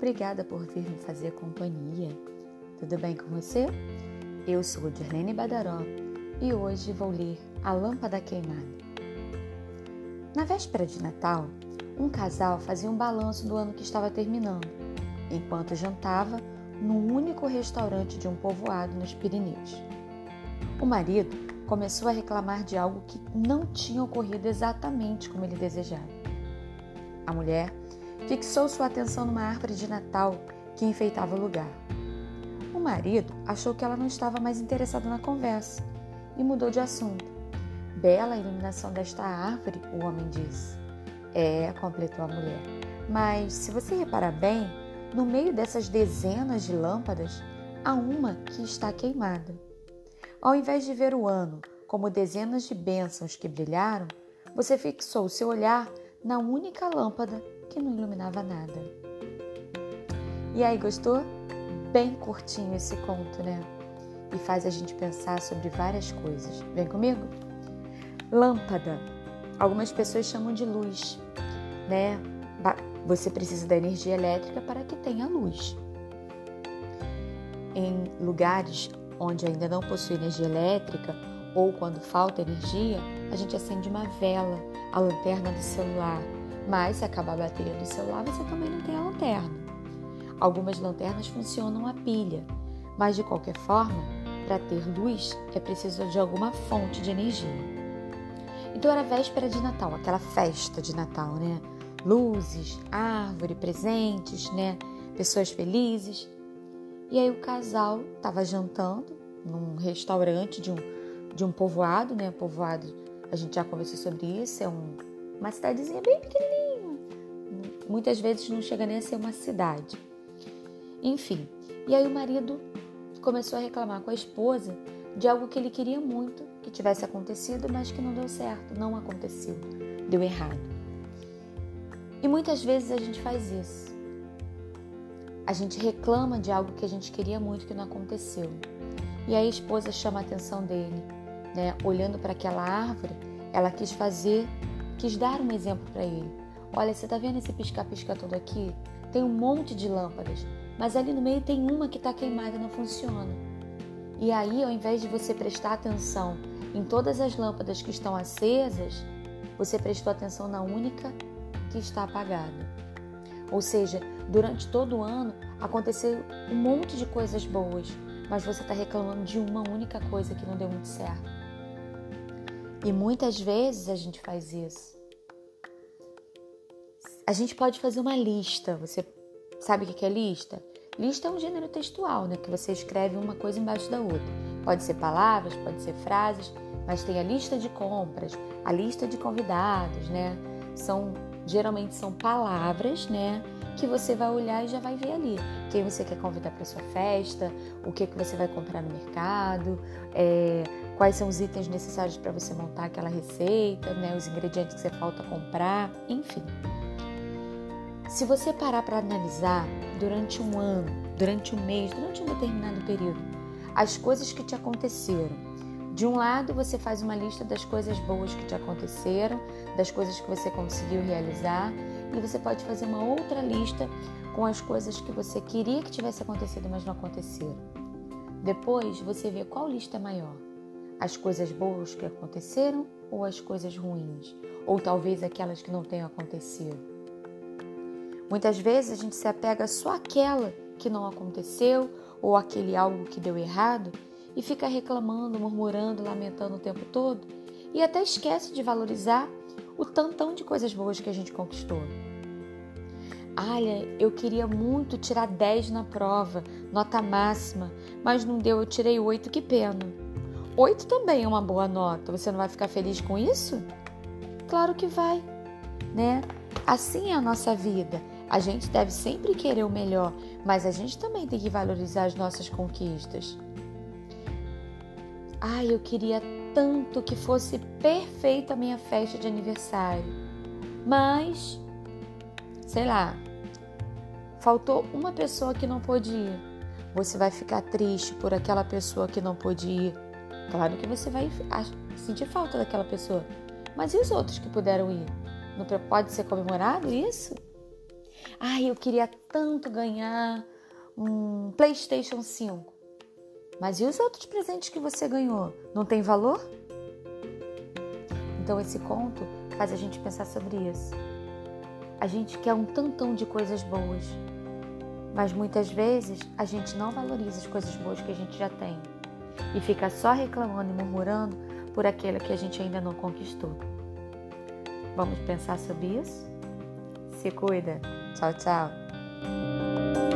Obrigada por vir me fazer companhia. Tudo bem com você? Eu sou Dirlene Badaró e hoje vou ler A Lâmpada Queimada. Na véspera de Natal, um casal fazia um balanço do ano que estava terminando, enquanto jantava no único restaurante de um povoado nos Pirineus. O marido começou a reclamar de algo que não tinha ocorrido exatamente como ele desejava. A mulher fixou sua atenção numa árvore de Natal que enfeitava o lugar. O marido achou que ela não estava mais interessada na conversa e mudou de assunto. Bela iluminação desta árvore, o homem disse. É, completou a mulher. Mas se você reparar bem, no meio dessas dezenas de lâmpadas, há uma que está queimada. Ao invés de ver o ano como dezenas de bênçãos que brilharam, você fixou seu olhar na única lâmpada que não iluminava nada. E aí, gostou? Bem curtinho esse conto, né? E faz a gente pensar sobre várias coisas. Vem comigo? Lâmpada. Algumas pessoas chamam de luz, né? Você precisa da energia elétrica para que tenha luz. Em lugares onde ainda não possui energia elétrica ou quando falta energia, a gente acende uma vela, a lanterna do celular. Mas se acabar a bateria do celular, você também não tem a lanterna. Algumas lanternas funcionam a pilha, mas de qualquer forma, para ter luz é preciso de alguma fonte de energia. Então era véspera de Natal, aquela festa de Natal, né? Luzes, árvore, presentes, né? Pessoas felizes. E aí o casal estava jantando num restaurante de um, de um povoado, né? Povoado, a gente já conversou sobre isso, é um, uma cidadezinha bem pequenininha. Muitas vezes não chega nem a ser uma cidade. Enfim, e aí o marido começou a reclamar com a esposa de algo que ele queria muito que tivesse acontecido, mas que não deu certo, não aconteceu, deu errado. E muitas vezes a gente faz isso. A gente reclama de algo que a gente queria muito que não aconteceu. E aí a esposa chama a atenção dele, né? Olhando para aquela árvore, ela quis fazer, quis dar um exemplo para ele. Olha, você tá vendo esse pisca-pisca todo aqui? Tem um monte de lâmpadas, mas ali no meio tem uma que está queimada e não funciona. E aí, ao invés de você prestar atenção em todas as lâmpadas que estão acesas, você prestou atenção na única que está apagada. Ou seja, durante todo o ano aconteceu um monte de coisas boas, mas você está reclamando de uma única coisa que não deu muito certo. E muitas vezes a gente faz isso. A gente pode fazer uma lista. Você sabe o que é lista? Lista é um gênero textual, né? Que você escreve uma coisa embaixo da outra. Pode ser palavras, pode ser frases, mas tem a lista de compras, a lista de convidados, né? São geralmente são palavras, né? Que você vai olhar e já vai ver ali quem você quer convidar para sua festa, o que que você vai comprar no mercado, é, quais são os itens necessários para você montar aquela receita, né? Os ingredientes que você falta comprar, enfim. Se você parar para analisar durante um ano, durante um mês, durante um determinado período, as coisas que te aconteceram, de um lado, você faz uma lista das coisas boas que te aconteceram, das coisas que você conseguiu realizar, e você pode fazer uma outra lista com as coisas que você queria que tivesse acontecido, mas não aconteceram. Depois, você vê qual lista é maior: as coisas boas que aconteceram ou as coisas ruins, ou talvez aquelas que não tenham acontecido. Muitas vezes a gente se apega só àquela que não aconteceu ou aquele algo que deu errado e fica reclamando, murmurando, lamentando o tempo todo e até esquece de valorizar o tantão de coisas boas que a gente conquistou. Olha, eu queria muito tirar 10 na prova, nota máxima, mas não deu, eu tirei 8, que pena. 8 também é uma boa nota, você não vai ficar feliz com isso? Claro que vai, né? Assim é a nossa vida. A gente deve sempre querer o melhor, mas a gente também tem que valorizar as nossas conquistas. Ai, eu queria tanto que fosse perfeita a minha festa de aniversário. Mas, sei lá, faltou uma pessoa que não pôde ir. Você vai ficar triste por aquela pessoa que não pôde ir. Claro que você vai sentir falta daquela pessoa. Mas e os outros que puderam ir? Não pode ser comemorado isso? Ai, eu queria tanto ganhar um PlayStation 5. Mas e os outros presentes que você ganhou? Não tem valor? Então esse conto faz a gente pensar sobre isso. A gente quer um tantão de coisas boas, mas muitas vezes a gente não valoriza as coisas boas que a gente já tem e fica só reclamando e murmurando por aquilo que a gente ainda não conquistou. Vamos pensar sobre isso? Se cuida. Tchau, tchau.